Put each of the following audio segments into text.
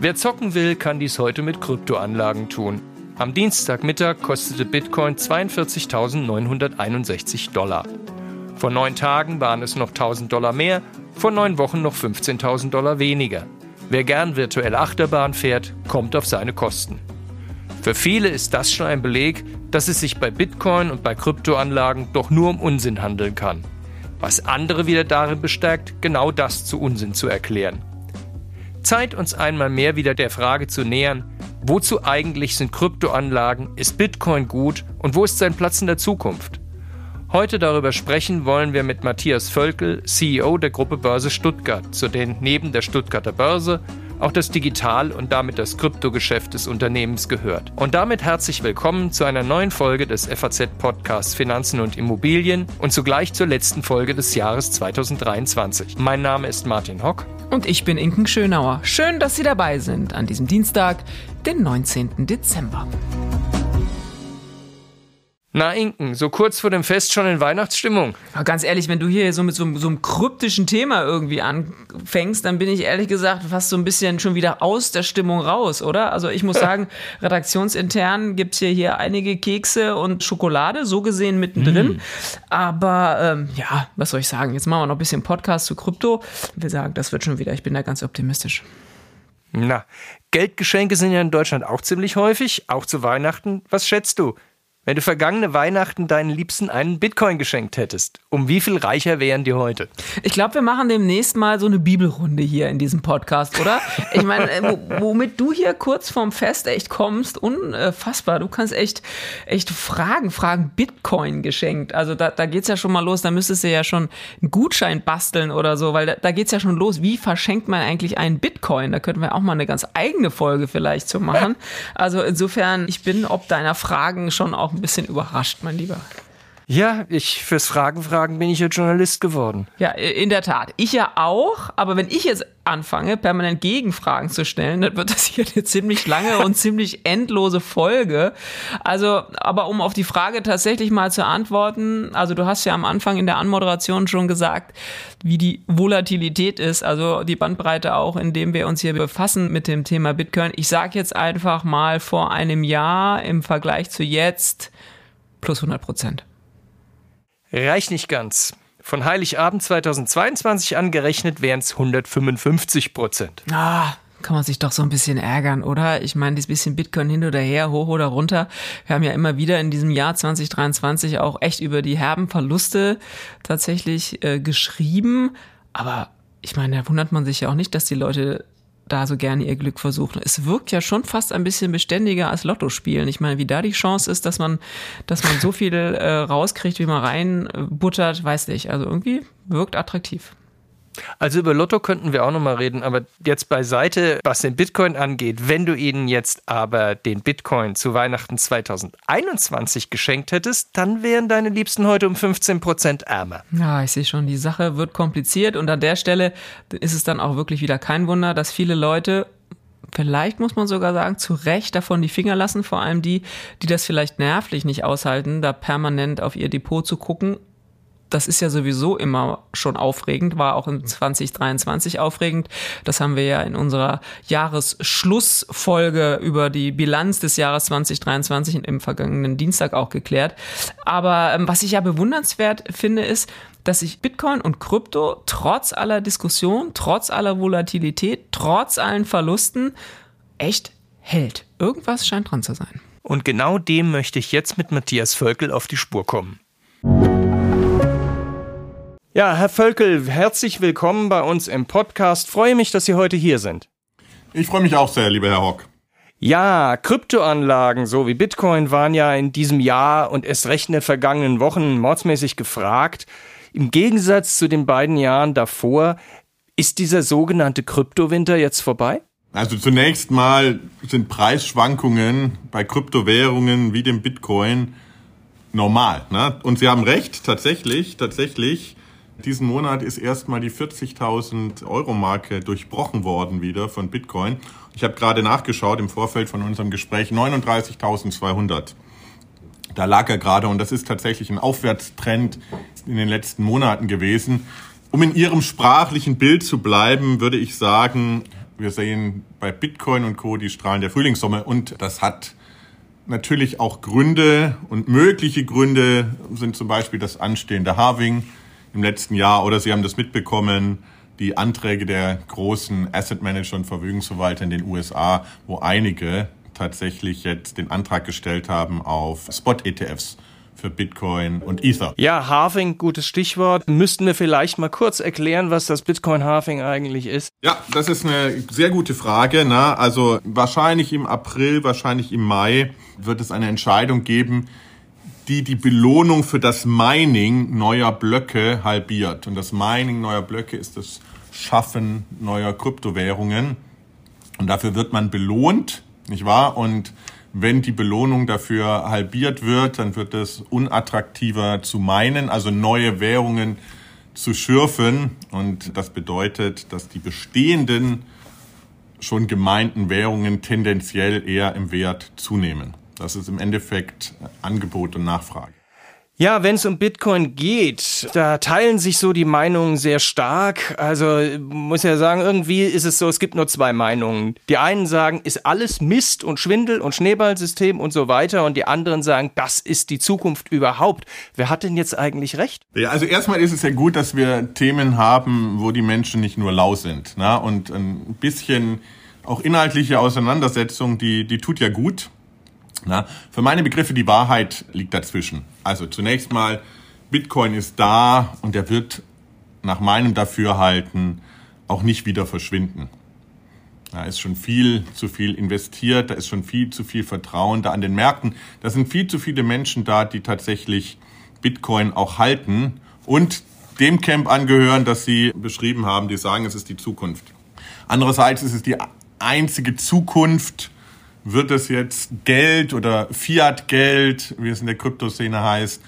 Wer zocken will, kann dies heute mit Kryptoanlagen tun. Am Dienstagmittag kostete Bitcoin 42.961 Dollar. Vor neun Tagen waren es noch 1000 Dollar mehr, vor neun Wochen noch 15.000 Dollar weniger. Wer gern virtuell Achterbahn fährt, kommt auf seine Kosten. Für viele ist das schon ein Beleg, dass es sich bei Bitcoin und bei Kryptoanlagen doch nur um Unsinn handeln kann. Was andere wieder darin bestärkt, genau das zu Unsinn zu erklären. Zeit, uns einmal mehr wieder der Frage zu nähern, wozu eigentlich sind Kryptoanlagen, ist Bitcoin gut und wo ist sein Platz in der Zukunft? Heute darüber sprechen wollen wir mit Matthias Völkel, CEO der Gruppe Börse Stuttgart, zu denen neben der Stuttgarter Börse auch das Digital- und damit das Kryptogeschäft des Unternehmens gehört. Und damit herzlich willkommen zu einer neuen Folge des FAZ-Podcasts Finanzen und Immobilien und zugleich zur letzten Folge des Jahres 2023. Mein Name ist Martin Hock. Und ich bin Inken Schönauer. Schön, dass Sie dabei sind an diesem Dienstag, den 19. Dezember. Na, Inken, so kurz vor dem Fest schon in Weihnachtsstimmung. Aber ganz ehrlich, wenn du hier so mit so, so, einem kryptischen Thema irgendwie anfängst, dann bin ich ehrlich gesagt fast so ein bisschen schon wieder aus der Stimmung raus, oder? Also ich muss sagen, redaktionsintern gibt's hier, hier einige Kekse und Schokolade, so gesehen mittendrin. Mm. Aber ähm, ja, was soll ich sagen? Jetzt machen wir noch ein bisschen Podcast zu Krypto. Wir sagen, das wird schon wieder. Ich bin da ganz optimistisch. Na, Geldgeschenke sind ja in Deutschland auch ziemlich häufig, auch zu Weihnachten. Was schätzt du? Wenn du vergangene Weihnachten deinen Liebsten einen Bitcoin geschenkt hättest, um wie viel reicher wären die heute? Ich glaube, wir machen demnächst mal so eine Bibelrunde hier in diesem Podcast, oder? Ich meine, äh, womit du hier kurz vorm Fest echt kommst, unfassbar. Du kannst echt, echt Fragen, Fragen Bitcoin geschenkt. Also da, da geht's ja schon mal los. Da müsstest du ja schon einen Gutschein basteln oder so, weil da, da geht's ja schon los. Wie verschenkt man eigentlich einen Bitcoin? Da könnten wir auch mal eine ganz eigene Folge vielleicht zu machen. Also insofern, ich bin ob deiner Fragen schon auch auch ein bisschen überrascht, mein Lieber. Ja, ich fürs Fragen fragen bin ich ja Journalist geworden. Ja, in der Tat. Ich ja auch, aber wenn ich jetzt anfange, permanent Gegenfragen zu stellen, dann wird das hier eine ziemlich lange und ziemlich endlose Folge. Also, aber um auf die Frage tatsächlich mal zu antworten, also du hast ja am Anfang in der Anmoderation schon gesagt, wie die Volatilität ist, also die Bandbreite auch, indem wir uns hier befassen mit dem Thema Bitcoin. Ich sage jetzt einfach mal vor einem Jahr im Vergleich zu jetzt plus 100 Prozent. Reicht nicht ganz. Von Heiligabend 2022 angerechnet wären es 155 Prozent. Ah, kann man sich doch so ein bisschen ärgern, oder? Ich meine, das bisschen Bitcoin hin oder her, hoch oder runter. Wir haben ja immer wieder in diesem Jahr 2023 auch echt über die herben Verluste tatsächlich äh, geschrieben. Aber ich meine, da wundert man sich ja auch nicht, dass die Leute da so gerne ihr Glück versuchen. Es wirkt ja schon fast ein bisschen beständiger als Lotto spielen. Ich meine, wie da die Chance ist, dass man, dass man so viel äh, rauskriegt, wie man reinbuttert, weiß nicht. Also irgendwie wirkt attraktiv. Also über Lotto könnten wir auch nochmal reden, aber jetzt beiseite, was den Bitcoin angeht, wenn du ihnen jetzt aber den Bitcoin zu Weihnachten 2021 geschenkt hättest, dann wären deine Liebsten heute um 15 Prozent ärmer. Ja, ich sehe schon, die Sache wird kompliziert und an der Stelle ist es dann auch wirklich wieder kein Wunder, dass viele Leute vielleicht muss man sogar sagen, zu Recht davon die Finger lassen, vor allem die, die das vielleicht nervlich nicht aushalten, da permanent auf ihr Depot zu gucken das ist ja sowieso immer schon aufregend, war auch in 2023 aufregend. Das haben wir ja in unserer Jahresschlussfolge über die Bilanz des Jahres 2023 im vergangenen Dienstag auch geklärt. Aber ähm, was ich ja bewundernswert finde, ist, dass sich Bitcoin und Krypto trotz aller Diskussion, trotz aller Volatilität, trotz allen Verlusten echt hält. Irgendwas scheint dran zu sein. Und genau dem möchte ich jetzt mit Matthias Völkel auf die Spur kommen. Ja, Herr Völkel, herzlich willkommen bei uns im Podcast. Freue mich, dass Sie heute hier sind. Ich freue mich auch sehr, lieber Herr Hock. Ja, Kryptoanlagen so wie Bitcoin waren ja in diesem Jahr und erst recht in den vergangenen Wochen mordsmäßig gefragt. Im Gegensatz zu den beiden Jahren davor, ist dieser sogenannte Kryptowinter jetzt vorbei? Also zunächst mal sind Preisschwankungen bei Kryptowährungen wie dem Bitcoin normal. Ne? Und Sie haben recht, tatsächlich, tatsächlich diesen Monat ist erstmal die 40.000 Euro Marke durchbrochen worden wieder von Bitcoin. Ich habe gerade nachgeschaut im Vorfeld von unserem Gespräch 39.200. Da lag er gerade und das ist tatsächlich ein Aufwärtstrend in den letzten Monaten gewesen. Um in Ihrem sprachlichen Bild zu bleiben, würde ich sagen, wir sehen bei Bitcoin und Co. die Strahlen der Frühlingssommer und das hat natürlich auch Gründe und mögliche Gründe sind zum Beispiel das anstehende Halving im letzten Jahr oder Sie haben das mitbekommen, die Anträge der großen Asset Manager und Vermögensverwalter in den USA, wo einige tatsächlich jetzt den Antrag gestellt haben auf Spot-ETFs für Bitcoin und Ether. Ja, Halving, gutes Stichwort. Müssten wir vielleicht mal kurz erklären, was das Bitcoin Halving eigentlich ist? Ja, das ist eine sehr gute Frage. Ne? Also wahrscheinlich im April, wahrscheinlich im Mai wird es eine Entscheidung geben, die die Belohnung für das Mining neuer Blöcke halbiert. Und das Mining neuer Blöcke ist das Schaffen neuer Kryptowährungen. Und dafür wird man belohnt, nicht wahr? Und wenn die Belohnung dafür halbiert wird, dann wird es unattraktiver zu meinen, also neue Währungen zu schürfen. Und das bedeutet, dass die bestehenden schon gemeinten Währungen tendenziell eher im Wert zunehmen. Das ist im Endeffekt Angebot und Nachfrage. Ja, wenn es um Bitcoin geht, da teilen sich so die Meinungen sehr stark. Also muss ja sagen, irgendwie ist es so, es gibt nur zwei Meinungen. Die einen sagen, ist alles Mist und Schwindel und Schneeballsystem und so weiter. Und die anderen sagen, das ist die Zukunft überhaupt. Wer hat denn jetzt eigentlich recht? Ja, also erstmal ist es ja gut, dass wir Themen haben, wo die Menschen nicht nur lau sind. Ne? Und ein bisschen auch inhaltliche Auseinandersetzung, die, die tut ja gut. Na, für meine Begriffe die Wahrheit liegt dazwischen. Also zunächst mal, Bitcoin ist da und er wird nach meinem Dafürhalten auch nicht wieder verschwinden. Da ist schon viel zu viel investiert, da ist schon viel zu viel Vertrauen da an den Märkten. Da sind viel zu viele Menschen da, die tatsächlich Bitcoin auch halten und dem Camp angehören, das Sie beschrieben haben, die sagen, es ist die Zukunft. Andererseits ist es die einzige Zukunft, wird es jetzt Geld oder Fiat-Geld, wie es in der Kryptoszene heißt,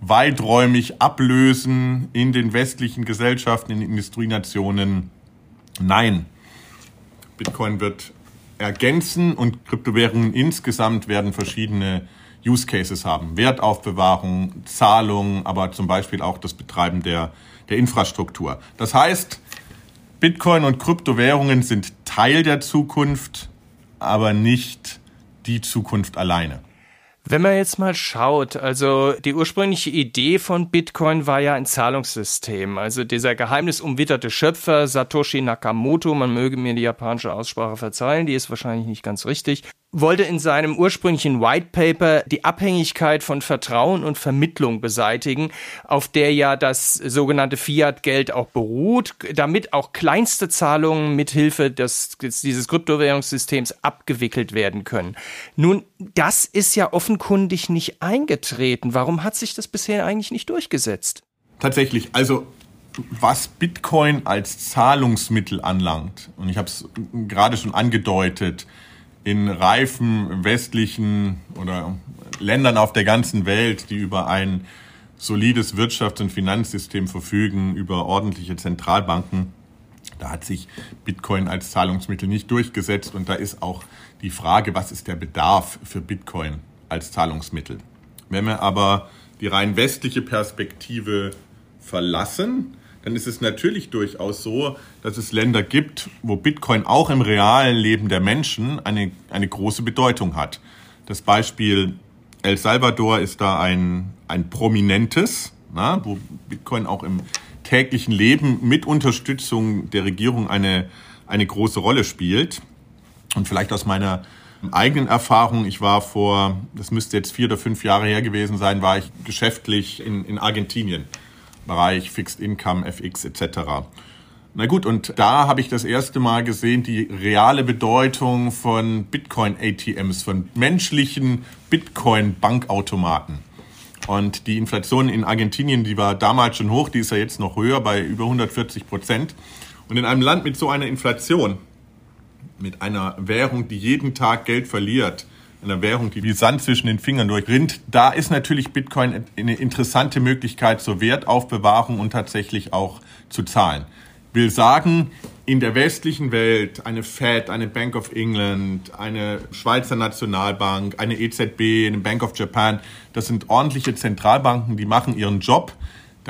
weiträumig ablösen in den westlichen Gesellschaften, in Industrienationen? Nein. Bitcoin wird ergänzen und Kryptowährungen insgesamt werden verschiedene Use Cases haben. Wertaufbewahrung, Zahlung, aber zum Beispiel auch das Betreiben der, der Infrastruktur. Das heißt, Bitcoin und Kryptowährungen sind Teil der Zukunft, aber nicht die Zukunft alleine. Wenn man jetzt mal schaut, also die ursprüngliche Idee von Bitcoin war ja ein Zahlungssystem. Also dieser geheimnisumwitterte Schöpfer Satoshi Nakamoto, man möge mir die japanische Aussprache verzeihen, die ist wahrscheinlich nicht ganz richtig, wollte in seinem ursprünglichen White Paper die Abhängigkeit von Vertrauen und Vermittlung beseitigen, auf der ja das sogenannte Fiat-Geld auch beruht, damit auch kleinste Zahlungen mithilfe des, dieses Kryptowährungssystems abgewickelt werden können. Nun, das ist ja offenkundig nicht eingetreten. Warum hat sich das bisher eigentlich nicht durchgesetzt? Tatsächlich, also was Bitcoin als Zahlungsmittel anlangt, und ich habe es gerade schon angedeutet, in reifen westlichen oder Ländern auf der ganzen Welt, die über ein solides Wirtschafts- und Finanzsystem verfügen, über ordentliche Zentralbanken, da hat sich Bitcoin als Zahlungsmittel nicht durchgesetzt und da ist auch die Frage, was ist der Bedarf für Bitcoin als Zahlungsmittel. Wenn wir aber die rein westliche Perspektive verlassen, dann ist es natürlich durchaus so, dass es Länder gibt, wo Bitcoin auch im realen Leben der Menschen eine, eine große Bedeutung hat. Das Beispiel El Salvador ist da ein, ein prominentes, na, wo Bitcoin auch im täglichen Leben mit Unterstützung der Regierung eine, eine große Rolle spielt. Und vielleicht aus meiner eigenen Erfahrung, ich war vor, das müsste jetzt vier oder fünf Jahre her gewesen sein, war ich geschäftlich in, in Argentinien Bereich Fixed Income, FX etc. Na gut, und da habe ich das erste Mal gesehen, die reale Bedeutung von Bitcoin-ATMs, von menschlichen Bitcoin-Bankautomaten. Und die Inflation in Argentinien, die war damals schon hoch, die ist ja jetzt noch höher bei über 140 Prozent. Und in einem Land mit so einer Inflation, mit einer Währung, die jeden Tag Geld verliert, einer Währung, die wie Sand zwischen den Fingern durchrinnt. Da ist natürlich Bitcoin eine interessante Möglichkeit zur Wertaufbewahrung und tatsächlich auch zu zahlen. Will sagen, in der westlichen Welt eine Fed, eine Bank of England, eine Schweizer Nationalbank, eine EZB, eine Bank of Japan, das sind ordentliche Zentralbanken, die machen ihren Job.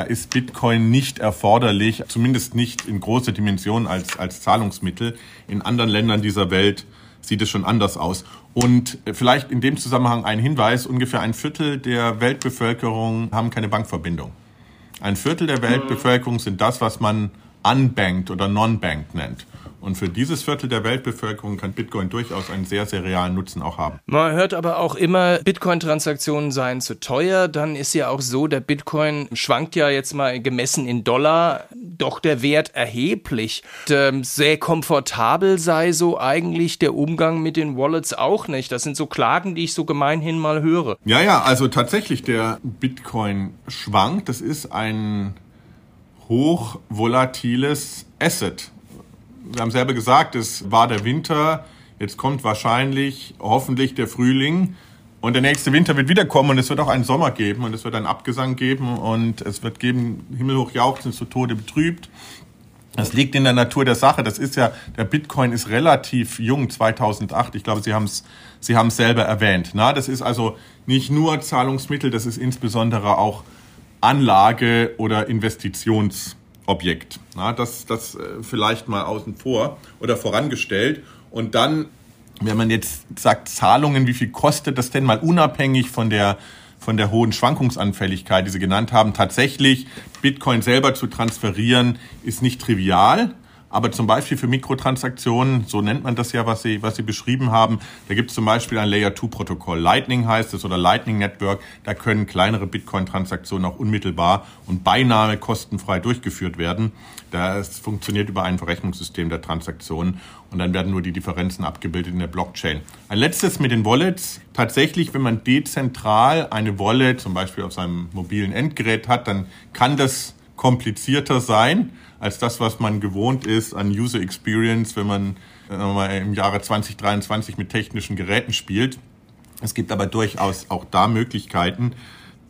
Da ist Bitcoin nicht erforderlich, zumindest nicht in großer Dimension als, als Zahlungsmittel. In anderen Ländern dieser Welt sieht es schon anders aus. Und vielleicht in dem Zusammenhang ein Hinweis, ungefähr ein Viertel der Weltbevölkerung haben keine Bankverbindung. Ein Viertel der Weltbevölkerung sind das, was man unbanked oder non-banked nennt. Und für dieses Viertel der Weltbevölkerung kann Bitcoin durchaus einen sehr, sehr realen Nutzen auch haben. Man hört aber auch immer, Bitcoin-Transaktionen seien zu teuer. Dann ist ja auch so, der Bitcoin schwankt ja jetzt mal gemessen in Dollar doch der Wert erheblich. Und, ähm, sehr komfortabel sei so eigentlich der Umgang mit den Wallets auch nicht. Das sind so Klagen, die ich so gemeinhin mal höre. Ja, ja, also tatsächlich der Bitcoin schwankt. Das ist ein hochvolatiles Asset. Wir haben selber gesagt, es war der Winter, jetzt kommt wahrscheinlich, hoffentlich der Frühling und der nächste Winter wird wiederkommen und es wird auch einen Sommer geben und es wird einen Abgesang geben und es wird geben, himmelhoch jauchzen, zu Tode betrübt. Das liegt in der Natur der Sache. Das ist ja, der Bitcoin ist relativ jung, 2008. Ich glaube, Sie haben es Sie haben es selber erwähnt. Na, das ist also nicht nur Zahlungsmittel, das ist insbesondere auch Anlage oder Investitionsobjekt. Na, das, das äh, vielleicht mal außen vor oder vorangestellt. Und dann, wenn man jetzt sagt Zahlungen, wie viel kostet das denn mal unabhängig von der von der hohen Schwankungsanfälligkeit, die Sie genannt haben, tatsächlich Bitcoin selber zu transferieren, ist nicht trivial. Aber zum Beispiel für Mikrotransaktionen, so nennt man das ja, was Sie, was Sie beschrieben haben, da gibt es zum Beispiel ein Layer-2-Protokoll. Lightning heißt es oder Lightning Network. Da können kleinere Bitcoin-Transaktionen auch unmittelbar und beinahe kostenfrei durchgeführt werden. Das funktioniert über ein Verrechnungssystem der Transaktionen und dann werden nur die Differenzen abgebildet in der Blockchain. Ein letztes mit den Wallets. Tatsächlich, wenn man dezentral eine Wallet zum Beispiel auf seinem mobilen Endgerät hat, dann kann das komplizierter sein als das, was man gewohnt ist an User Experience, wenn man äh, im Jahre 2023 mit technischen Geräten spielt. Es gibt aber durchaus auch da Möglichkeiten.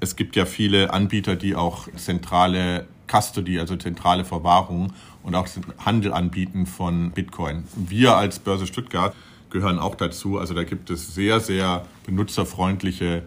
Es gibt ja viele Anbieter, die auch zentrale Custody, also zentrale Verwahrung und auch Handel anbieten von Bitcoin. Wir als Börse Stuttgart gehören auch dazu. Also da gibt es sehr, sehr benutzerfreundliche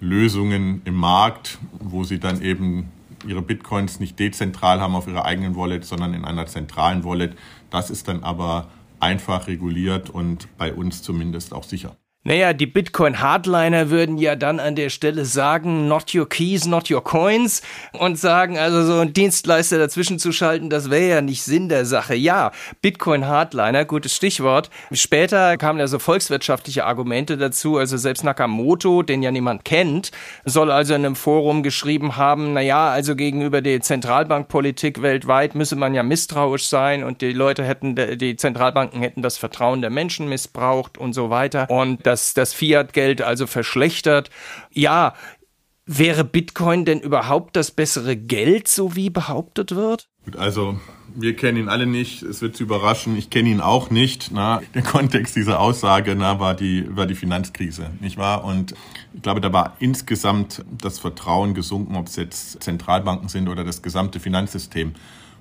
Lösungen im Markt, wo sie dann eben ihre Bitcoins nicht dezentral haben auf ihrer eigenen Wallet, sondern in einer zentralen Wallet. Das ist dann aber einfach reguliert und bei uns zumindest auch sicher. Naja, die Bitcoin-Hardliner würden ja dann an der Stelle sagen, not your keys, not your coins und sagen, also so einen Dienstleister dazwischen zu schalten, das wäre ja nicht Sinn der Sache. Ja, Bitcoin-Hardliner, gutes Stichwort. Später kamen ja so volkswirtschaftliche Argumente dazu, also selbst Nakamoto, den ja niemand kennt, soll also in einem Forum geschrieben haben, naja, also gegenüber der Zentralbankpolitik weltweit müsse man ja misstrauisch sein und die Leute hätten, die Zentralbanken hätten das Vertrauen der Menschen missbraucht und so weiter. Und dass das Fiat-Geld also verschlechtert. Ja, wäre Bitcoin denn überhaupt das bessere Geld, so wie behauptet wird? Also, wir kennen ihn alle nicht. Es wird Sie überraschen. Ich kenne ihn auch nicht. Na, der Kontext dieser Aussage na, war, die, war die Finanzkrise, nicht wahr? Und ich glaube, da war insgesamt das Vertrauen gesunken, ob es jetzt Zentralbanken sind oder das gesamte Finanzsystem.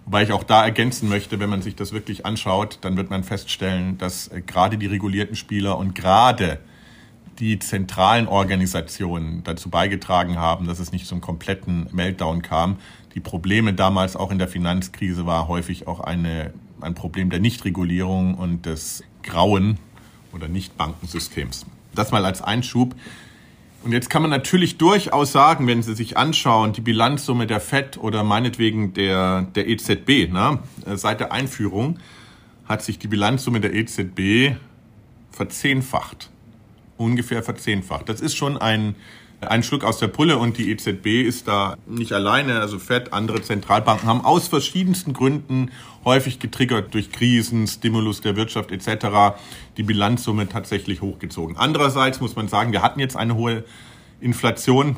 Wobei ich auch da ergänzen möchte, wenn man sich das wirklich anschaut, dann wird man feststellen, dass äh, gerade die regulierten Spieler und gerade die zentralen Organisationen dazu beigetragen haben, dass es nicht zum kompletten Meltdown kam. Die Probleme damals auch in der Finanzkrise war häufig auch eine, ein Problem der Nichtregulierung und des grauen oder Nichtbankensystems. Das mal als Einschub. Und jetzt kann man natürlich durchaus sagen, wenn Sie sich anschauen, die Bilanzsumme der FED oder meinetwegen der, der EZB, ne, seit der Einführung hat sich die Bilanzsumme der EZB verzehnfacht. Ungefähr verzehnfacht. Das ist schon ein, ein Schluck aus der Pulle und die EZB ist da nicht alleine, also FED, andere Zentralbanken haben aus verschiedensten Gründen, häufig getriggert durch Krisen, Stimulus der Wirtschaft etc., die Bilanzsumme tatsächlich hochgezogen. Andererseits muss man sagen, wir hatten jetzt eine hohe Inflation,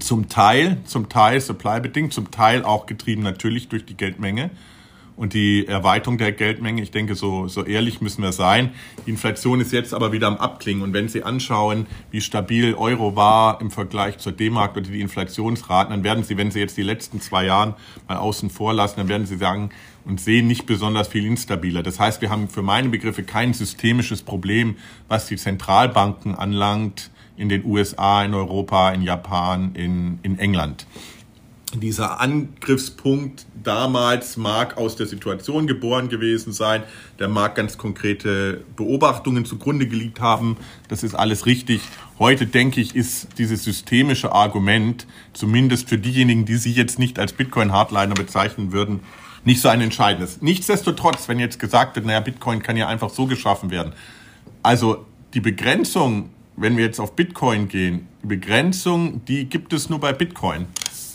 zum Teil, zum Teil supply bedingt, zum Teil auch getrieben natürlich durch die Geldmenge und die Erweiterung der Geldmenge. Ich denke, so, so ehrlich müssen wir sein. Die Inflation ist jetzt aber wieder am Abklingen. Und wenn Sie anschauen, wie stabil Euro war im Vergleich zur D-Mark oder die Inflationsraten, dann werden Sie, wenn Sie jetzt die letzten zwei Jahren mal außen vor lassen, dann werden Sie sagen und sehen nicht besonders viel instabiler. Das heißt, wir haben für meine Begriffe kein systemisches Problem, was die Zentralbanken anlangt in den USA, in Europa, in Japan, in, in England. Dieser Angriffspunkt damals mag aus der Situation geboren gewesen sein, der mag ganz konkrete Beobachtungen zugrunde gelegt haben, das ist alles richtig. Heute denke ich, ist dieses systemische Argument, zumindest für diejenigen, die sich jetzt nicht als Bitcoin-Hardliner bezeichnen würden, nicht so ein entscheidendes. Nichtsdestotrotz, wenn jetzt gesagt wird, naja, Bitcoin kann ja einfach so geschaffen werden. Also die Begrenzung, wenn wir jetzt auf Bitcoin gehen, die Begrenzung, die gibt es nur bei Bitcoin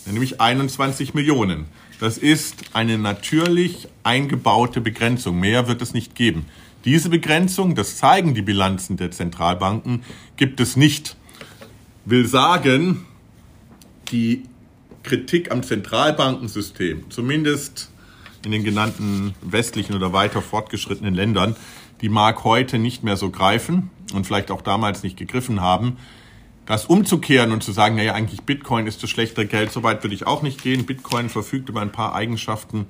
nämlich 21 Millionen. Das ist eine natürlich eingebaute Begrenzung. Mehr wird es nicht geben. Diese Begrenzung, das zeigen die Bilanzen der Zentralbanken, gibt es nicht. Will sagen, die Kritik am Zentralbankensystem, zumindest in den genannten westlichen oder weiter fortgeschrittenen Ländern, die mag heute nicht mehr so greifen und vielleicht auch damals nicht gegriffen haben das umzukehren und zu sagen, naja, eigentlich Bitcoin ist das schlechtere Geld, so weit würde ich auch nicht gehen. Bitcoin verfügt über ein paar Eigenschaften,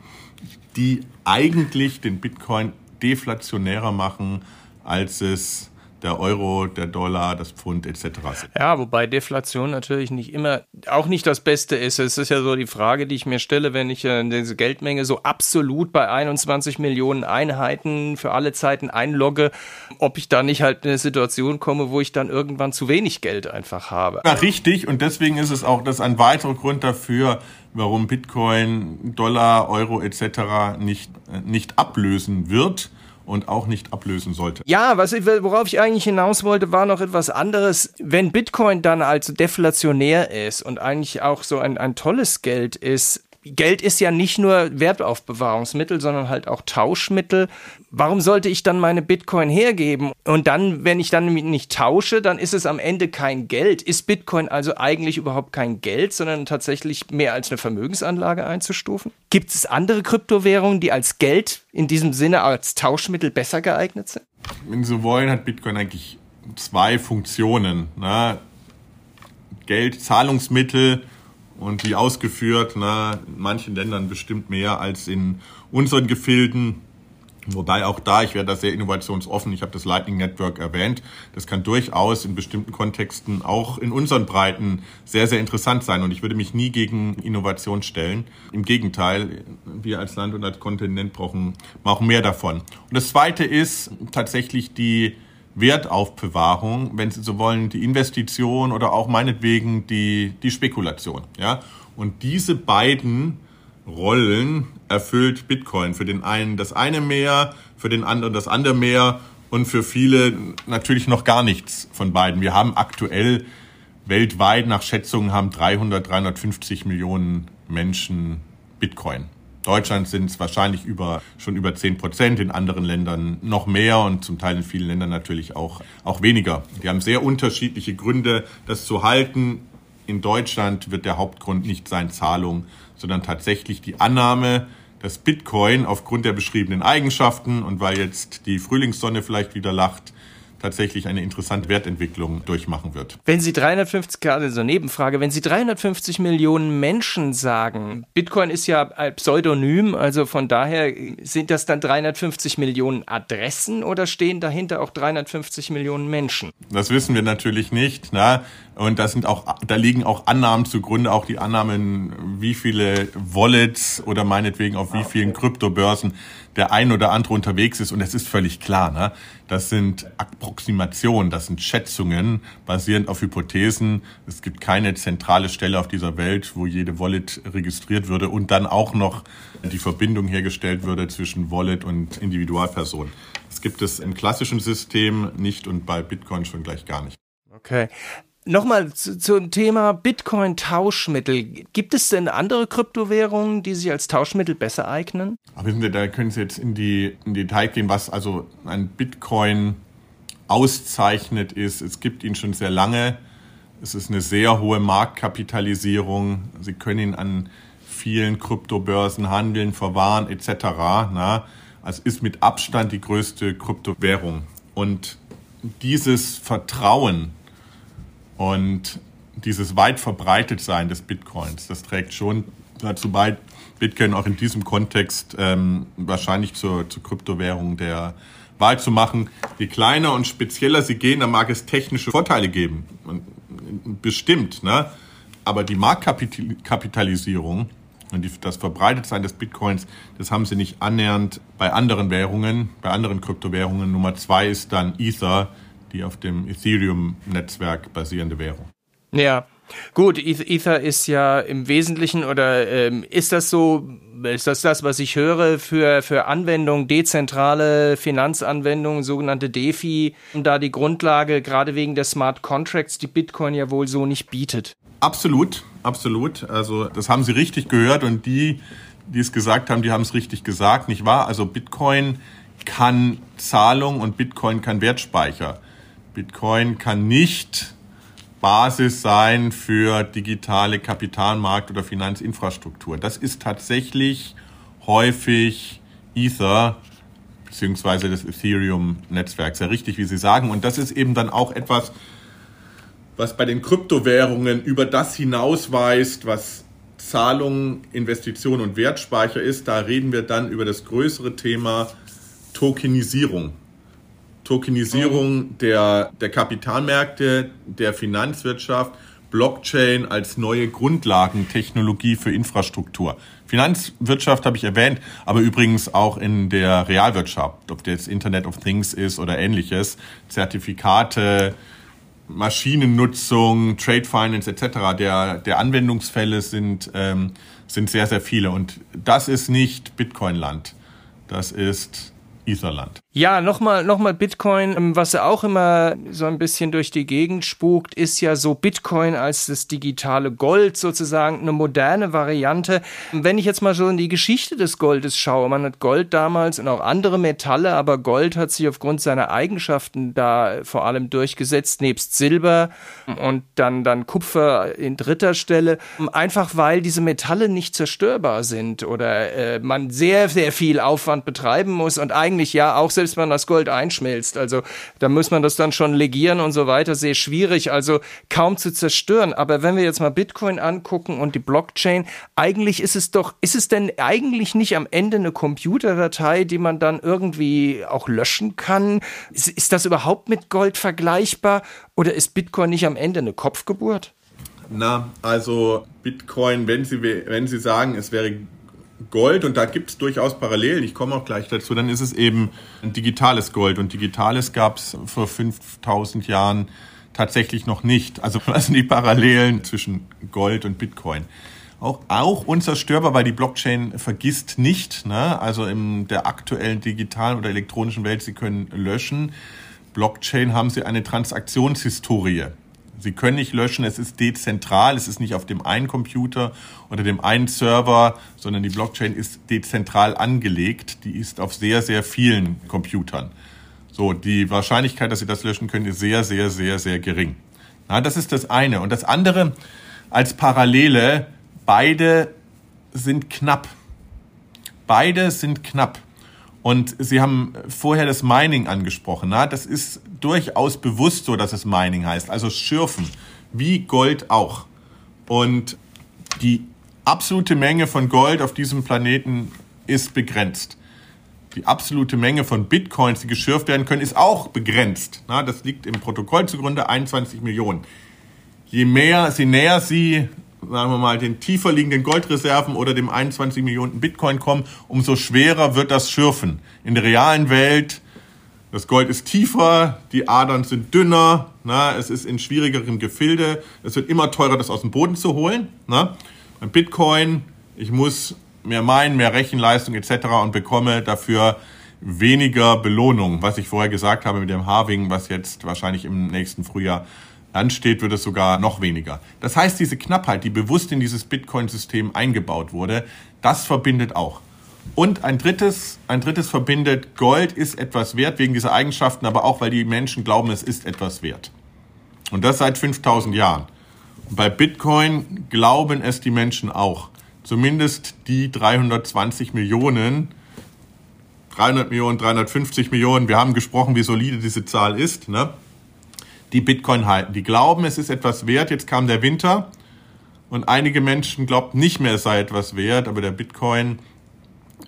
die eigentlich den Bitcoin deflationärer machen, als es der Euro, der Dollar, das Pfund etc. sind. Ja, wobei Deflation natürlich nicht immer, auch nicht das Beste ist. Es ist ja so die Frage, die ich mir stelle, wenn ich äh, diese Geldmenge so absolut bei 21 Millionen Einheiten für alle Zeiten einlogge, ob ich da nicht halt in eine Situation komme, wo ich dann irgendwann zu wenig Geld einfach habe. Ja, richtig. Und deswegen ist es auch das ein weiterer Grund dafür, warum Bitcoin, Dollar, Euro etc. nicht, äh, nicht ablösen wird und auch nicht ablösen sollte. Ja, was ich, worauf ich eigentlich hinaus wollte, war noch etwas anderes. Wenn Bitcoin dann als deflationär ist und eigentlich auch so ein, ein tolles Geld ist, Geld ist ja nicht nur Wertaufbewahrungsmittel, sondern halt auch Tauschmittel. Warum sollte ich dann meine Bitcoin hergeben? Und dann, wenn ich dann nicht tausche, dann ist es am Ende kein Geld. Ist Bitcoin also eigentlich überhaupt kein Geld, sondern tatsächlich mehr als eine Vermögensanlage einzustufen? Gibt es andere Kryptowährungen, die als Geld in diesem Sinne als Tauschmittel besser geeignet sind? Wenn Sie wollen, hat Bitcoin eigentlich zwei Funktionen. Ne? Geld, Zahlungsmittel und wie ausgeführt, na, in manchen Ländern bestimmt mehr als in unseren Gefilden. Wobei auch da, ich werde da sehr innovationsoffen, ich habe das Lightning Network erwähnt, das kann durchaus in bestimmten Kontexten auch in unseren Breiten sehr, sehr interessant sein. Und ich würde mich nie gegen Innovation stellen. Im Gegenteil, wir als Land und als Kontinent brauchen, brauchen mehr davon. Und das Zweite ist tatsächlich die Wertaufbewahrung, wenn Sie so wollen, die Investition oder auch meinetwegen die, die Spekulation. Ja? Und diese beiden Rollen erfüllt Bitcoin. Für den einen das eine mehr, für den anderen das andere mehr und für viele natürlich noch gar nichts von beiden. Wir haben aktuell weltweit nach Schätzungen haben 300, 350 Millionen Menschen Bitcoin. Deutschland sind es wahrscheinlich über, schon über 10 Prozent, in anderen Ländern noch mehr und zum Teil in vielen Ländern natürlich auch, auch weniger. Die haben sehr unterschiedliche Gründe, das zu halten. In Deutschland wird der Hauptgrund nicht sein Zahlung, sondern tatsächlich die Annahme, dass Bitcoin aufgrund der beschriebenen Eigenschaften und weil jetzt die Frühlingssonne vielleicht wieder lacht, tatsächlich eine interessante Wertentwicklung durchmachen wird. Wenn Sie 350, gerade so Nebenfrage, wenn Sie 350 Millionen Menschen sagen, Bitcoin ist ja ein Pseudonym, also von daher sind das dann 350 Millionen Adressen oder stehen dahinter auch 350 Millionen Menschen? Das wissen wir natürlich nicht. Na? Und da sind auch, da liegen auch Annahmen zugrunde, auch die Annahmen, wie viele Wallets oder meinetwegen auf wie vielen Kryptobörsen der ein oder andere unterwegs ist. Und es ist völlig klar, ne? das sind Approximationen, das sind Schätzungen basierend auf Hypothesen. Es gibt keine zentrale Stelle auf dieser Welt, wo jede Wallet registriert würde und dann auch noch die Verbindung hergestellt würde zwischen Wallet und Individualperson. Das gibt es im klassischen System nicht und bei Bitcoin schon gleich gar nicht. Okay. Nochmal zu, zum Thema Bitcoin-Tauschmittel. Gibt es denn andere Kryptowährungen, die sich als Tauschmittel besser eignen? Aber wissen Sie, da können Sie jetzt in die in Detail gehen, was also ein Bitcoin auszeichnet ist. Es gibt ihn schon sehr lange. Es ist eine sehr hohe Marktkapitalisierung. Sie können ihn an vielen Kryptobörsen handeln, verwahren etc. Na? Also ist mit Abstand die größte Kryptowährung. Und dieses Vertrauen und dieses weit verbreitet sein des Bitcoins, das trägt schon dazu bei, Bitcoin auch in diesem Kontext ähm, wahrscheinlich zur, zur Kryptowährung der Wahl zu machen. Je kleiner und spezieller sie gehen, dann mag es technische Vorteile geben. Und bestimmt, ne? Aber die Marktkapitalisierung und die, das Verbreitetsein des Bitcoins, das haben sie nicht annähernd bei anderen Währungen, bei anderen Kryptowährungen. Nummer zwei ist dann Ether, die auf dem Ethereum-Netzwerk basierende Währung. Ja, gut, Ether ist ja im Wesentlichen oder ähm, ist das so, ist das das, was ich höre für, für Anwendungen, dezentrale Finanzanwendungen, sogenannte DeFi, da die Grundlage gerade wegen der Smart Contracts, die Bitcoin ja wohl so nicht bietet? Absolut, absolut. Also das haben Sie richtig gehört und die, die es gesagt haben, die haben es richtig gesagt, nicht wahr? Also Bitcoin kann Zahlung und Bitcoin kann Wertspeicher. Bitcoin kann nicht Basis sein für digitale Kapitalmarkt- oder Finanzinfrastruktur. Das ist tatsächlich häufig Ether beziehungsweise das Ethereum-Netzwerk. Sehr richtig, wie Sie sagen. Und das ist eben dann auch etwas, was bei den Kryptowährungen über das hinausweist, was Zahlungen, Investitionen und Wertspeicher ist. Da reden wir dann über das größere Thema Tokenisierung. Tokenisierung der, der Kapitalmärkte, der Finanzwirtschaft, Blockchain als neue Grundlagentechnologie für Infrastruktur. Finanzwirtschaft habe ich erwähnt, aber übrigens auch in der Realwirtschaft, ob das Internet of Things ist oder ähnliches, Zertifikate, Maschinennutzung, Trade Finance etc. Der, der Anwendungsfälle sind, ähm, sind sehr, sehr viele. Und das ist nicht Bitcoin-Land. Das ist Etherland. Ja, nochmal noch mal Bitcoin, ähm, was auch immer so ein bisschen durch die Gegend spukt, ist ja so Bitcoin als das digitale Gold sozusagen, eine moderne Variante. Wenn ich jetzt mal so in die Geschichte des Goldes schaue, man hat Gold damals und auch andere Metalle, aber Gold hat sich aufgrund seiner Eigenschaften da vor allem durchgesetzt, nebst Silber und dann, dann Kupfer in dritter Stelle, einfach weil diese Metalle nicht zerstörbar sind oder äh, man sehr, sehr viel Aufwand betreiben muss und eigentlich ja auch selbst wenn das Gold einschmilzt. Also da muss man das dann schon legieren und so weiter. Sehr schwierig, also kaum zu zerstören. Aber wenn wir jetzt mal Bitcoin angucken und die Blockchain, eigentlich ist es doch, ist es denn eigentlich nicht am Ende eine Computerdatei, die man dann irgendwie auch löschen kann? Ist, ist das überhaupt mit Gold vergleichbar? Oder ist Bitcoin nicht am Ende eine Kopfgeburt? Na, also Bitcoin, wenn Sie, wenn Sie sagen, es wäre Gold, und da gibt es durchaus Parallelen, ich komme auch gleich dazu, dann ist es eben ein digitales Gold. Und digitales gab es vor 5000 Jahren tatsächlich noch nicht. Also was sind die Parallelen zwischen Gold und Bitcoin? Auch, auch unzerstörbar, weil die Blockchain vergisst nicht. Ne? Also in der aktuellen digitalen oder elektronischen Welt, sie können löschen. Blockchain haben sie eine Transaktionshistorie. Sie können nicht löschen, es ist dezentral, es ist nicht auf dem einen Computer oder dem einen Server, sondern die Blockchain ist dezentral angelegt. Die ist auf sehr, sehr vielen Computern. So, die Wahrscheinlichkeit, dass Sie das löschen können, ist sehr, sehr, sehr, sehr gering. Na, das ist das eine. Und das andere als Parallele, beide sind knapp. Beide sind knapp. Und Sie haben vorher das Mining angesprochen. Na? Das ist durchaus bewusst so, dass es Mining heißt, also Schürfen, wie Gold auch. Und die absolute Menge von Gold auf diesem Planeten ist begrenzt. Die absolute Menge von Bitcoins, die geschürft werden können, ist auch begrenzt. Na, das liegt im Protokoll zugrunde 21 Millionen. Je mehr, je näher sie sagen wir mal, den tiefer liegenden Goldreserven oder dem 21 Millionen Bitcoin kommen, umso schwerer wird das Schürfen. In der realen Welt, das Gold ist tiefer, die Adern sind dünner, na, es ist in schwierigerem Gefilde, es wird immer teurer, das aus dem Boden zu holen. Na. Beim Bitcoin, ich muss mehr meinen, mehr Rechenleistung etc. und bekomme dafür weniger Belohnung, was ich vorher gesagt habe mit dem Halving, was jetzt wahrscheinlich im nächsten Frühjahr ansteht, wird es sogar noch weniger. Das heißt, diese Knappheit, die bewusst in dieses Bitcoin-System eingebaut wurde, das verbindet auch. Und ein drittes, ein drittes verbindet, Gold ist etwas wert wegen dieser Eigenschaften, aber auch, weil die Menschen glauben, es ist etwas wert. Und das seit 5000 Jahren. Und bei Bitcoin glauben es die Menschen auch. Zumindest die 320 Millionen, 300 Millionen, 350 Millionen. Wir haben gesprochen, wie solide diese Zahl ist. Ne? die Bitcoin halten. Die glauben, es ist etwas wert. Jetzt kam der Winter und einige Menschen glauben nicht mehr, es sei etwas wert, aber der Bitcoin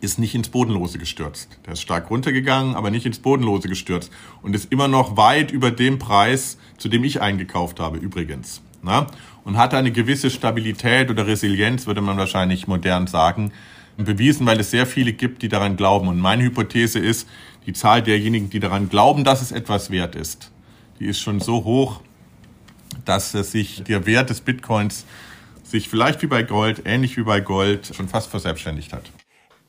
ist nicht ins Bodenlose gestürzt. Der ist stark runtergegangen, aber nicht ins Bodenlose gestürzt und ist immer noch weit über dem Preis, zu dem ich eingekauft habe, übrigens. Na? Und hat eine gewisse Stabilität oder Resilienz, würde man wahrscheinlich modern sagen, bewiesen, weil es sehr viele gibt, die daran glauben. Und meine Hypothese ist, die Zahl derjenigen, die daran glauben, dass es etwas wert ist, die ist schon so hoch, dass sich der Wert des Bitcoins sich vielleicht wie bei Gold, ähnlich wie bei Gold, schon fast verselbstständigt hat.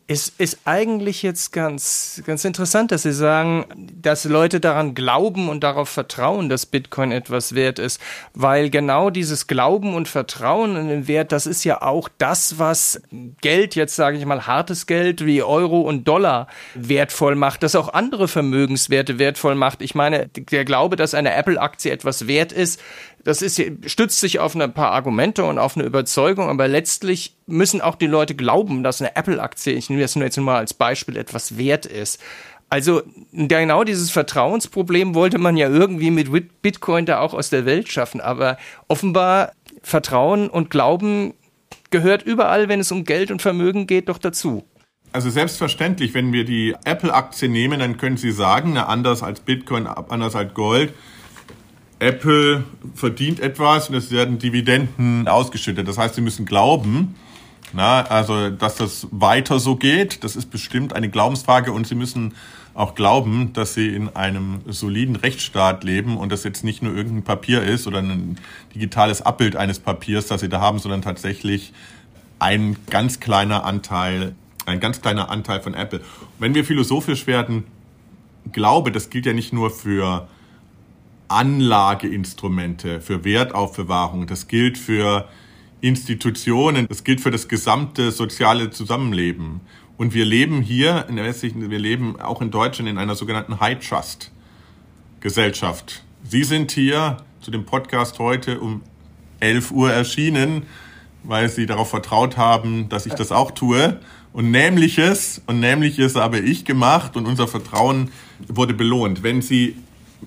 Es ist eigentlich jetzt ganz, ganz interessant, dass Sie sagen, dass Leute daran glauben und darauf vertrauen, dass Bitcoin etwas wert ist, weil genau dieses Glauben und Vertrauen in den Wert, das ist ja auch das, was Geld, jetzt sage ich mal hartes Geld wie Euro und Dollar wertvoll macht, das auch andere Vermögenswerte wertvoll macht. Ich meine, der Glaube, dass eine Apple-Aktie etwas wert ist, das ist, stützt sich auf ein paar Argumente und auf eine Überzeugung, aber letztlich müssen auch die Leute glauben, dass eine Apple-Aktie, ich nehme das nur jetzt mal als Beispiel, etwas wert ist. Also genau dieses Vertrauensproblem wollte man ja irgendwie mit Bitcoin da auch aus der Welt schaffen, aber offenbar Vertrauen und Glauben gehört überall, wenn es um Geld und Vermögen geht, doch dazu. Also selbstverständlich, wenn wir die Apple-Aktie nehmen, dann können Sie sagen, na, anders als Bitcoin, anders als Gold, Apple verdient etwas und es werden Dividenden ausgeschüttet. Das heißt, sie müssen glauben, na, also, dass das weiter so geht. Das ist bestimmt eine Glaubensfrage und sie müssen auch glauben, dass sie in einem soliden Rechtsstaat leben und das jetzt nicht nur irgendein Papier ist oder ein digitales Abbild eines Papiers, das sie da haben, sondern tatsächlich ein ganz kleiner Anteil, ein ganz kleiner Anteil von Apple. Wenn wir philosophisch werden, Glaube, das gilt ja nicht nur für Anlageinstrumente, für Wertaufbewahrung. Das gilt für Institutionen, das gilt für das gesamte soziale Zusammenleben. Und wir leben hier in der westlichen, wir leben auch in Deutschland in einer sogenannten High Trust Gesellschaft. Sie sind hier zu dem Podcast heute um 11 Uhr erschienen, weil Sie darauf vertraut haben, dass ich das auch tue. Und nämliches, und nämliches habe ich gemacht und unser Vertrauen wurde belohnt. Wenn Sie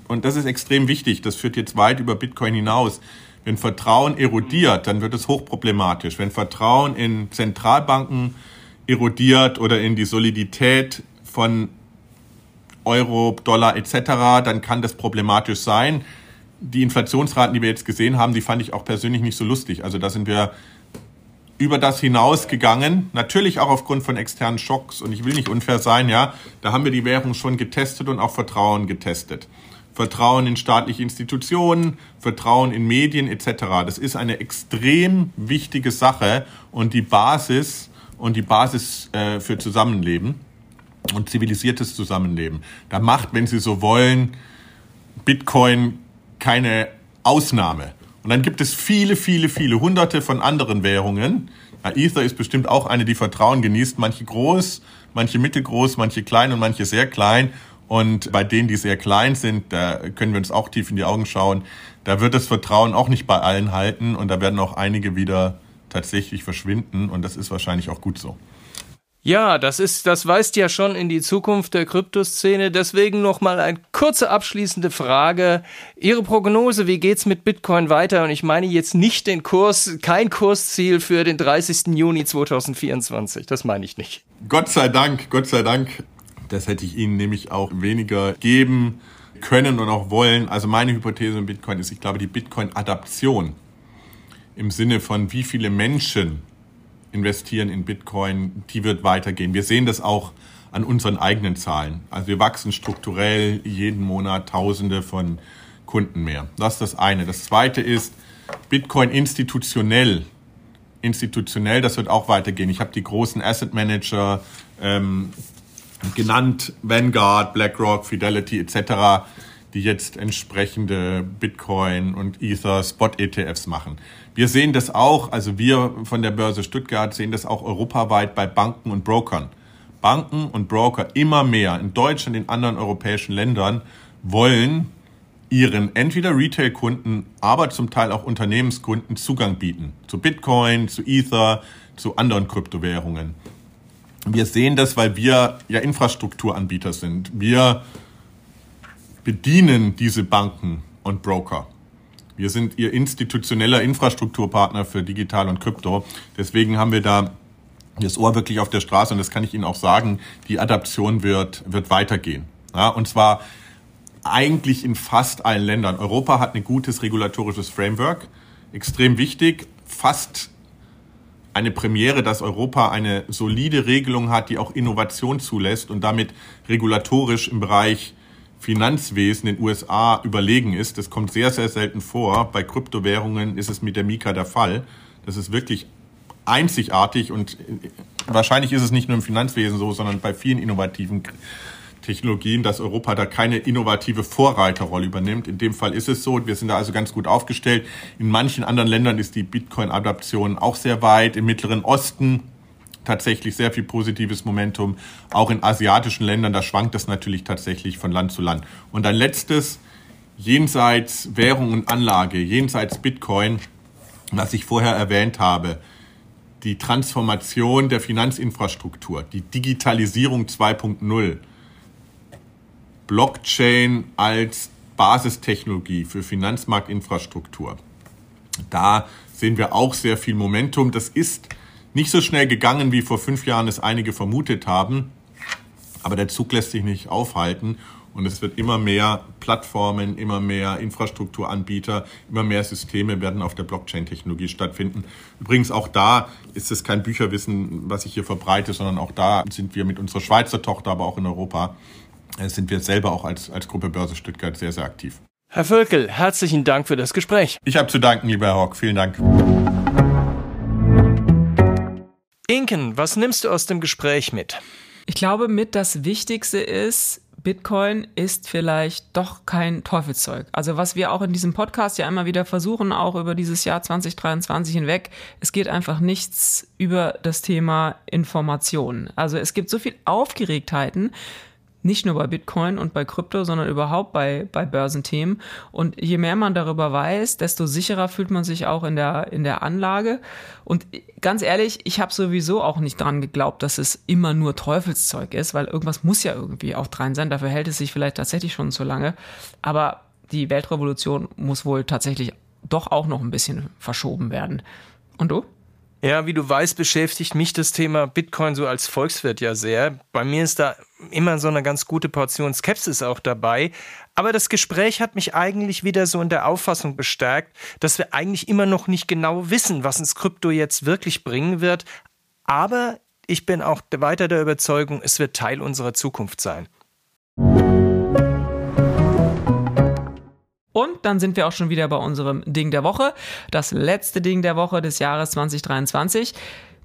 und das ist extrem wichtig, das führt jetzt weit über Bitcoin hinaus. Wenn Vertrauen erodiert, dann wird es hochproblematisch. Wenn Vertrauen in Zentralbanken erodiert oder in die Solidität von Euro, Dollar etc., dann kann das problematisch sein. Die Inflationsraten, die wir jetzt gesehen haben, die fand ich auch persönlich nicht so lustig. Also da sind wir über das hinausgegangen, natürlich auch aufgrund von externen Schocks. Und ich will nicht unfair sein, ja, da haben wir die Währung schon getestet und auch Vertrauen getestet. Vertrauen in staatliche Institutionen, Vertrauen in Medien etc. Das ist eine extrem wichtige Sache und die Basis und die Basis äh, für Zusammenleben und zivilisiertes Zusammenleben. Da macht, wenn Sie so wollen, Bitcoin keine Ausnahme. Und dann gibt es viele, viele, viele hunderte von anderen Währungen. Ja, Ether ist bestimmt auch eine, die Vertrauen genießt. Manche groß, manche mittelgroß, manche klein und manche sehr klein. Und bei denen, die sehr klein sind, da können wir uns auch tief in die Augen schauen. Da wird das Vertrauen auch nicht bei allen halten und da werden auch einige wieder tatsächlich verschwinden und das ist wahrscheinlich auch gut so. Ja, das ist, das weist ja schon in die Zukunft der Kryptoszene. Deswegen noch mal eine kurze abschließende Frage. Ihre Prognose, wie geht's mit Bitcoin weiter? Und ich meine jetzt nicht den Kurs, kein Kursziel für den 30. Juni 2024. Das meine ich nicht. Gott sei Dank, Gott sei Dank das hätte ich Ihnen nämlich auch weniger geben können und auch wollen. Also meine Hypothese in Bitcoin ist, ich glaube, die Bitcoin-Adaption im Sinne von wie viele Menschen investieren in Bitcoin, die wird weitergehen. Wir sehen das auch an unseren eigenen Zahlen. Also wir wachsen strukturell jeden Monat Tausende von Kunden mehr. Das ist das eine. Das zweite ist Bitcoin institutionell. Institutionell, das wird auch weitergehen. Ich habe die großen Asset Manager, ähm, genannt, Vanguard, BlackRock, Fidelity etc., die jetzt entsprechende Bitcoin und Ether Spot ETFs machen. Wir sehen das auch, also wir von der Börse Stuttgart sehen das auch europaweit bei Banken und Brokern. Banken und Broker immer mehr in Deutschland, in anderen europäischen Ländern wollen ihren entweder Retail-Kunden, aber zum Teil auch Unternehmenskunden Zugang bieten zu Bitcoin, zu Ether, zu anderen Kryptowährungen. Wir sehen das, weil wir ja Infrastrukturanbieter sind. Wir bedienen diese Banken und Broker. Wir sind ihr institutioneller Infrastrukturpartner für Digital und Krypto. Deswegen haben wir da das Ohr wirklich auf der Straße und das kann ich Ihnen auch sagen, die Adaption wird, wird weitergehen. Ja, und zwar eigentlich in fast allen Ländern. Europa hat ein gutes regulatorisches Framework. extrem wichtig. Fast eine Premiere, dass Europa eine solide Regelung hat, die auch Innovation zulässt und damit regulatorisch im Bereich Finanzwesen in den USA überlegen ist. Das kommt sehr, sehr selten vor. Bei Kryptowährungen ist es mit der Mika der Fall. Das ist wirklich einzigartig und wahrscheinlich ist es nicht nur im Finanzwesen so, sondern bei vielen innovativen Technologien, dass Europa da keine innovative Vorreiterrolle übernimmt. In dem Fall ist es so. Wir sind da also ganz gut aufgestellt. In manchen anderen Ländern ist die Bitcoin-Adaption auch sehr weit. Im Mittleren Osten tatsächlich sehr viel positives Momentum. Auch in asiatischen Ländern, da schwankt es natürlich tatsächlich von Land zu Land. Und ein letztes, jenseits Währung und Anlage, jenseits Bitcoin, was ich vorher erwähnt habe, die Transformation der Finanzinfrastruktur, die Digitalisierung 2.0, Blockchain als Basistechnologie für Finanzmarktinfrastruktur. Da sehen wir auch sehr viel Momentum. Das ist nicht so schnell gegangen, wie vor fünf Jahren es einige vermutet haben. Aber der Zug lässt sich nicht aufhalten. Und es wird immer mehr Plattformen, immer mehr Infrastrukturanbieter, immer mehr Systeme werden auf der Blockchain-Technologie stattfinden. Übrigens auch da ist es kein Bücherwissen, was ich hier verbreite, sondern auch da sind wir mit unserer Schweizer Tochter, aber auch in Europa sind wir selber auch als, als Gruppe Börse Stuttgart sehr, sehr aktiv. Herr Völkel, herzlichen Dank für das Gespräch. Ich habe zu danken, lieber Herr Hock. Vielen Dank. Inken, was nimmst du aus dem Gespräch mit? Ich glaube, mit das Wichtigste ist, Bitcoin ist vielleicht doch kein Teufelszeug. Also was wir auch in diesem Podcast ja immer wieder versuchen, auch über dieses Jahr 2023 hinweg, es geht einfach nichts über das Thema Information. Also es gibt so viel Aufgeregtheiten, nicht nur bei Bitcoin und bei Krypto, sondern überhaupt bei, bei Börsenthemen. Und je mehr man darüber weiß, desto sicherer fühlt man sich auch in der, in der Anlage. Und ganz ehrlich, ich habe sowieso auch nicht dran geglaubt, dass es immer nur Teufelszeug ist, weil irgendwas muss ja irgendwie auch dran sein. Dafür hält es sich vielleicht tatsächlich schon zu lange. Aber die Weltrevolution muss wohl tatsächlich doch auch noch ein bisschen verschoben werden. Und du? Ja, wie du weißt, beschäftigt mich das Thema Bitcoin so als Volkswirt ja sehr. Bei mir ist da immer so eine ganz gute Portion Skepsis auch dabei. Aber das Gespräch hat mich eigentlich wieder so in der Auffassung bestärkt, dass wir eigentlich immer noch nicht genau wissen, was uns Krypto jetzt wirklich bringen wird. Aber ich bin auch weiter der Überzeugung, es wird Teil unserer Zukunft sein. Und dann sind wir auch schon wieder bei unserem Ding der Woche. Das letzte Ding der Woche des Jahres 2023.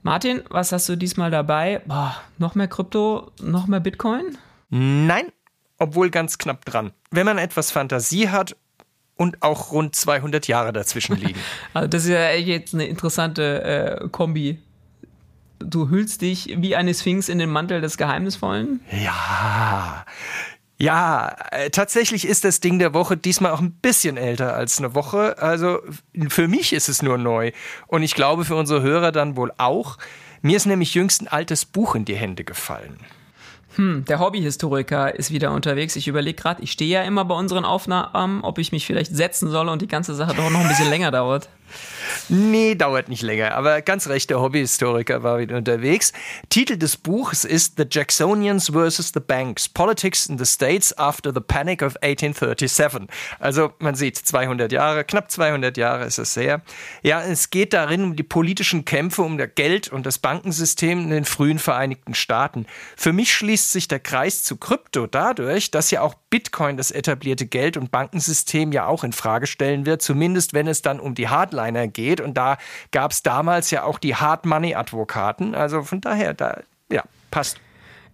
Martin, was hast du diesmal dabei? Boah, noch mehr Krypto, noch mehr Bitcoin? Nein, obwohl ganz knapp dran. Wenn man etwas Fantasie hat und auch rund 200 Jahre dazwischen liegen. also das ist ja jetzt eine interessante äh, Kombi. Du hüllst dich wie eine Sphinx in den Mantel des Geheimnisvollen? Ja, ja, äh, tatsächlich ist das Ding der Woche diesmal auch ein bisschen älter als eine Woche. Also für mich ist es nur neu. Und ich glaube für unsere Hörer dann wohl auch. Mir ist nämlich jüngst ein altes Buch in die Hände gefallen. Hm, der Hobbyhistoriker ist wieder unterwegs. Ich überlege gerade, ich stehe ja immer bei unseren Aufnahmen, ob ich mich vielleicht setzen soll und die ganze Sache doch noch ein bisschen länger dauert. Nee, dauert nicht länger, aber ganz recht, der Hobbyhistoriker war wieder unterwegs. Titel des Buchs ist The Jacksonians vs. the Banks, Politics in the States after the Panic of 1837. Also man sieht, 200 Jahre, knapp 200 Jahre ist es her. Ja, es geht darin um die politischen Kämpfe um das Geld und das Bankensystem in den frühen Vereinigten Staaten. Für mich schließt sich der Kreis zu Krypto dadurch, dass ja auch Bitcoin das etablierte Geld- und Bankensystem ja auch in Frage stellen wird, zumindest wenn es dann um die Hardliner geht. Und da gab es damals ja auch die Hard Money Advokaten. Also von daher, da, ja, passt.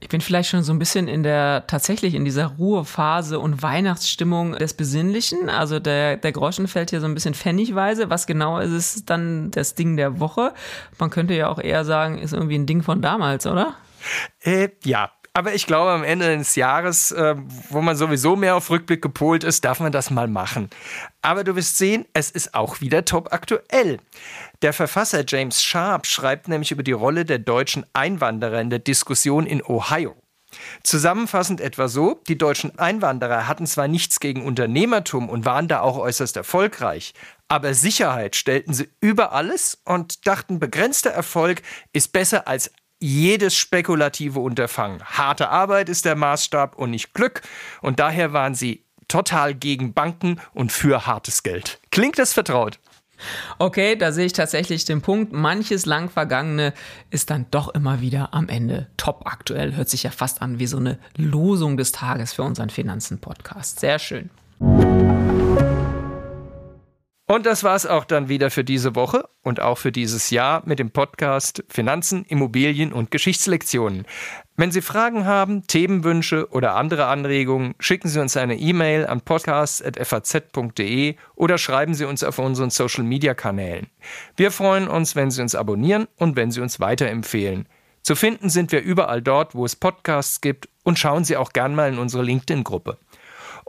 Ich bin vielleicht schon so ein bisschen in der, tatsächlich in dieser Ruhephase und Weihnachtsstimmung des Besinnlichen. Also der, der Groschen fällt hier so ein bisschen pfennigweise. Was genau ist es dann das Ding der Woche? Man könnte ja auch eher sagen, ist irgendwie ein Ding von damals, oder? Äh, ja, aber ich glaube, am Ende des Jahres, äh, wo man sowieso mehr auf Rückblick gepolt ist, darf man das mal machen. Aber du wirst sehen, es ist auch wieder top aktuell. Der Verfasser James Sharp schreibt nämlich über die Rolle der deutschen Einwanderer in der Diskussion in Ohio. Zusammenfassend etwa so, die deutschen Einwanderer hatten zwar nichts gegen Unternehmertum und waren da auch äußerst erfolgreich, aber Sicherheit stellten sie über alles und dachten, begrenzter Erfolg ist besser als jedes spekulative Unterfangen. Harte Arbeit ist der Maßstab und nicht Glück. Und daher waren sie total gegen Banken und für hartes Geld. Klingt das vertraut? Okay, da sehe ich tatsächlich den Punkt. Manches lang Vergangene ist dann doch immer wieder am Ende top aktuell. Hört sich ja fast an wie so eine Losung des Tages für unseren Finanzen-Podcast. Sehr schön. Und das war's auch dann wieder für diese Woche und auch für dieses Jahr mit dem Podcast Finanzen, Immobilien und Geschichtslektionen. Wenn Sie Fragen haben, Themenwünsche oder andere Anregungen, schicken Sie uns eine E-Mail an podcast.faz.de oder schreiben Sie uns auf unseren Social Media Kanälen. Wir freuen uns, wenn Sie uns abonnieren und wenn Sie uns weiterempfehlen. Zu finden sind wir überall dort, wo es Podcasts gibt und schauen Sie auch gern mal in unsere LinkedIn-Gruppe.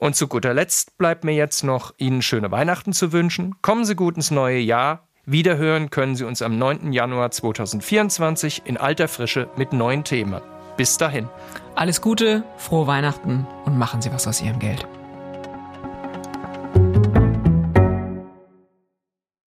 Und zu guter Letzt bleibt mir jetzt noch, Ihnen schöne Weihnachten zu wünschen. Kommen Sie gut ins neue Jahr. Wiederhören können Sie uns am 9. Januar 2024 in alter Frische mit neuen Themen. Bis dahin. Alles Gute, frohe Weihnachten und machen Sie was aus Ihrem Geld.